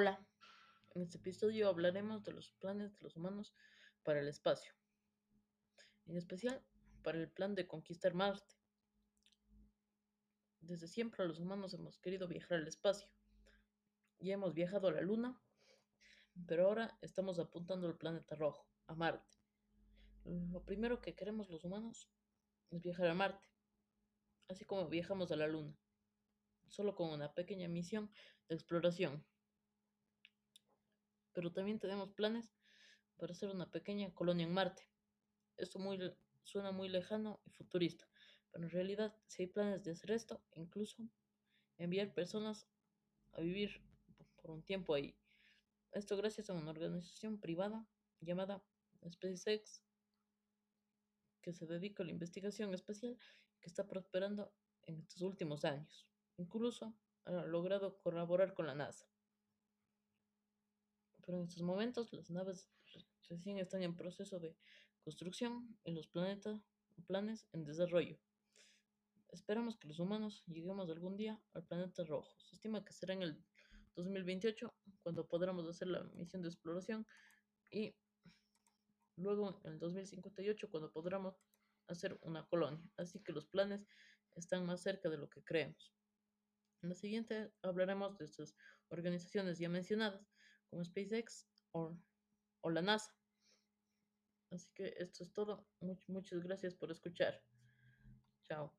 Hola, en este episodio hablaremos de los planes de los humanos para el espacio, en especial para el plan de conquistar Marte. Desde siempre los humanos hemos querido viajar al espacio. Ya hemos viajado a la Luna, pero ahora estamos apuntando al planeta rojo, a Marte. Lo primero que queremos los humanos es viajar a Marte, así como viajamos a la Luna, solo con una pequeña misión de exploración pero también tenemos planes para hacer una pequeña colonia en Marte. Esto muy, suena muy lejano y futurista, pero en realidad si hay planes de hacer esto, incluso enviar personas a vivir por un tiempo ahí. Esto gracias a una organización privada llamada SpaceX, que se dedica a la investigación espacial que está prosperando en estos últimos años. Incluso ha logrado colaborar con la NASA pero en estos momentos las naves recién están en proceso de construcción y los planetas, planes en desarrollo. Esperamos que los humanos lleguemos algún día al planeta rojo. Se estima que será en el 2028 cuando podremos hacer la misión de exploración y luego en el 2058 cuando podremos hacer una colonia. Así que los planes están más cerca de lo que creemos. En la siguiente hablaremos de estas organizaciones ya mencionadas, como SpaceX o, o la NASA. Así que esto es todo. muchas gracias por escuchar. Chao.